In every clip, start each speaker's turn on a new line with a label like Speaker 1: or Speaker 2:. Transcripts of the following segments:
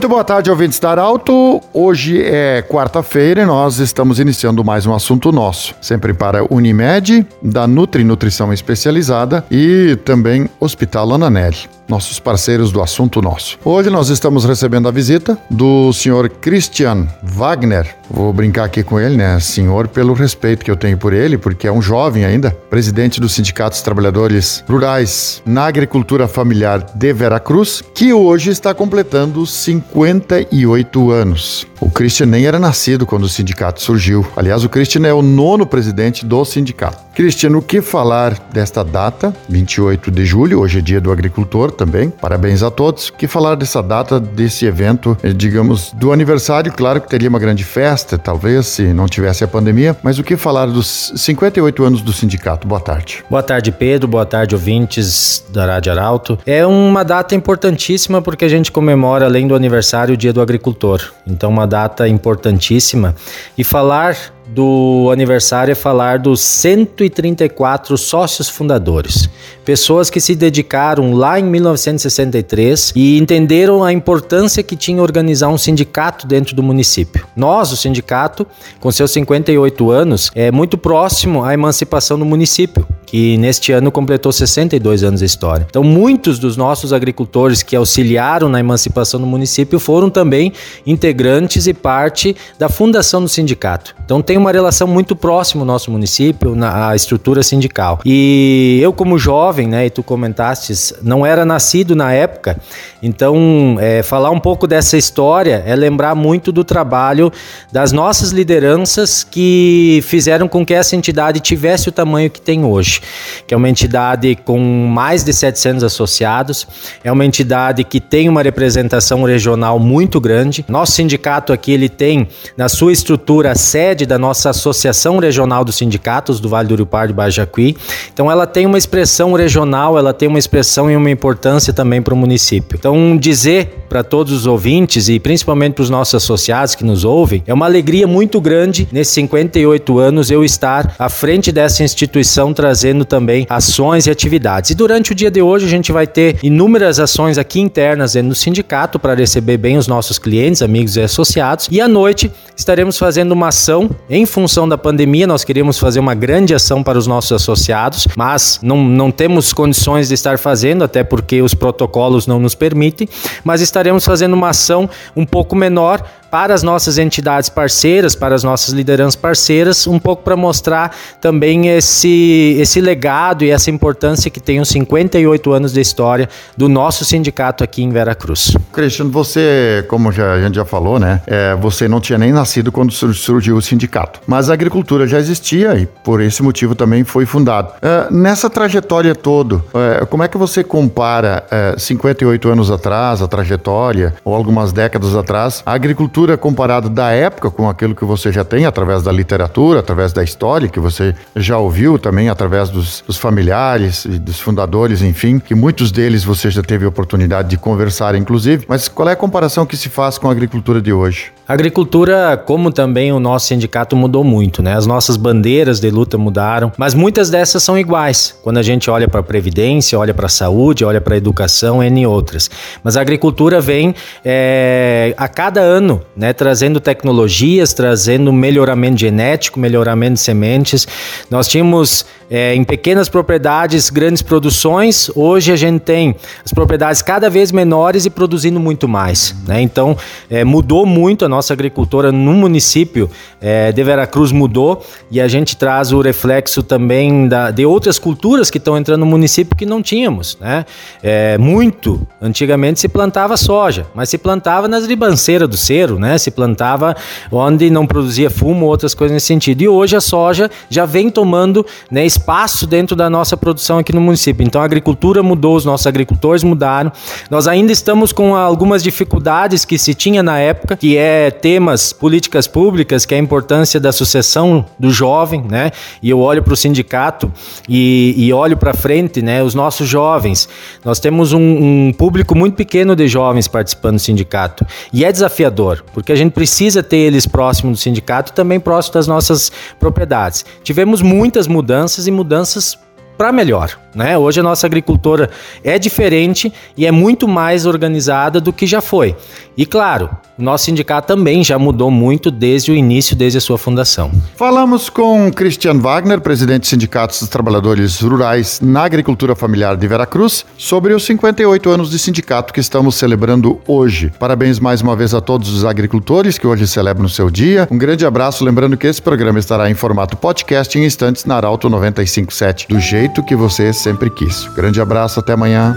Speaker 1: Muito boa tarde, ouvintes da Arauto. Hoje é quarta-feira e nós estamos iniciando mais um assunto nosso. Sempre para Unimed, da Nutri Nutrição Especializada e também Hospital Ananelli nossos parceiros do Assunto Nosso. Hoje nós estamos recebendo a visita do senhor Christian Wagner. Vou brincar aqui com ele, né, senhor, pelo respeito que eu tenho por ele, porque é um jovem ainda, presidente do Sindicato dos Trabalhadores Rurais na Agricultura Familiar de Veracruz, que hoje está completando 58 anos. O Christian nem era nascido quando o sindicato surgiu. Aliás, o Christian é o nono presidente do sindicato. Christian, o que falar desta data, 28 de julho, hoje é dia do agricultor, também. Parabéns a todos. Que falar dessa data, desse evento, eh, digamos, do aniversário, claro que teria uma grande festa, talvez, se não tivesse a pandemia, mas o que falar dos 58 anos do sindicato? Boa tarde.
Speaker 2: Boa tarde, Pedro. Boa tarde, ouvintes da Rádio Arauto. É uma data importantíssima porque a gente comemora, além do aniversário, o Dia do Agricultor. Então, uma data importantíssima. E falar do aniversário é falar dos 134 sócios fundadores. Pessoas que se dedicaram lá em 1963 e entenderam a importância que tinha organizar um sindicato dentro do município. Nós, o sindicato, com seus 58 anos, é muito próximo à emancipação do município, que neste ano completou 62 anos de história. Então, muitos dos nossos agricultores que auxiliaram na emancipação do município foram também integrantes e parte da fundação do sindicato. Então, tem uma relação muito próxima o nosso município, na estrutura sindical. E eu, como jovem, né, e tu comentaste, não era nascido na época, então é, falar um pouco dessa história é lembrar muito do trabalho das nossas lideranças que fizeram com que essa entidade tivesse o tamanho que tem hoje, que é uma entidade com mais de 700 associados, é uma entidade que tem uma representação regional muito grande. Nosso sindicato aqui ele tem na sua estrutura a sede da nossa Associação Regional dos Sindicatos do Vale do Rio Pardo e Bajacuí. Então ela tem uma expressão regional, ela tem uma expressão e uma importância também para o município. Então dizer para todos os ouvintes e principalmente para os nossos associados que nos ouvem, é uma alegria muito grande nesses 58 anos eu estar à frente dessa instituição trazendo também ações e atividades. E durante o dia de hoje a gente vai ter inúmeras ações aqui internas dentro do sindicato para receber bem os nossos clientes, amigos e associados. E à noite estaremos fazendo uma ação em função da pandemia, nós queríamos fazer uma grande ação para os nossos associados, mas não, não temos condições de estar fazendo, até porque os protocolos não nos permitem, mas estaremos fazendo uma ação um pouco menor para as nossas entidades parceiras, para as nossas lideranças parceiras, um pouco para mostrar também esse, esse legado e essa importância que tem os 58 anos de história do nosso sindicato aqui em Veracruz.
Speaker 1: Cristiano, você, como já, a gente já falou, né, é, você não tinha nem nascido quando surgiu o sindicato, mas a agricultura já existia e por esse motivo também foi fundado. É, nessa trajetória toda, é, como é que você compara 58 é, anos atrás, a trajetória, ou algumas décadas atrás, a agricultura cultura comparada da época com aquilo que você já tem através da literatura, através da história, que você já ouviu também através dos, dos familiares dos fundadores, enfim, que muitos deles você já teve oportunidade de conversar, inclusive. Mas qual é a comparação que se faz com a agricultura de hoje?
Speaker 2: A agricultura, como também o nosso sindicato mudou muito, né? As nossas bandeiras de luta mudaram, mas muitas dessas são iguais. Quando a gente olha para a previdência, olha para a saúde, olha para a educação, e outras. Mas a agricultura vem é, a cada ano, né? Trazendo tecnologias, trazendo melhoramento genético, melhoramento de sementes. Nós tínhamos é, em pequenas propriedades grandes produções. Hoje a gente tem as propriedades cada vez menores e produzindo muito mais, né? Então é, mudou muito a nossa nossa agricultura no município é, de Veracruz mudou e a gente traz o reflexo também da, de outras culturas que estão entrando no município que não tínhamos. Né? É, muito, antigamente se plantava soja, mas se plantava nas ribanceiras do cero, né? se plantava onde não produzia fumo, outras coisas nesse sentido. E hoje a soja já vem tomando né, espaço dentro da nossa produção aqui no município. Então a agricultura mudou, os nossos agricultores mudaram. Nós ainda estamos com algumas dificuldades que se tinha na época, que é temas, políticas públicas, que é a importância da sucessão do jovem, né? E eu olho para o sindicato e, e olho para frente, né? Os nossos jovens. Nós temos um, um público muito pequeno de jovens participando do sindicato. E é desafiador, porque a gente precisa ter eles próximos do sindicato e também próximo das nossas propriedades. Tivemos muitas mudanças e mudanças para melhor. Né? Hoje a nossa agricultura é diferente e é muito mais organizada do que já foi. E claro, nosso sindicato também já mudou muito desde o início, desde a sua fundação.
Speaker 1: Falamos com Christian Wagner, presidente do Sindicato dos Trabalhadores Rurais na Agricultura Familiar de Veracruz, sobre os 58 anos de sindicato que estamos celebrando hoje. Parabéns mais uma vez a todos os agricultores que hoje celebram o seu dia. Um grande abraço, lembrando que esse programa estará em formato podcast em instantes na Arauto 957, do jeito que você sempre quis. Grande abraço, até amanhã.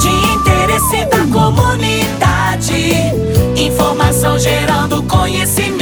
Speaker 3: De interesse da comunidade, informação gerando conhecimento.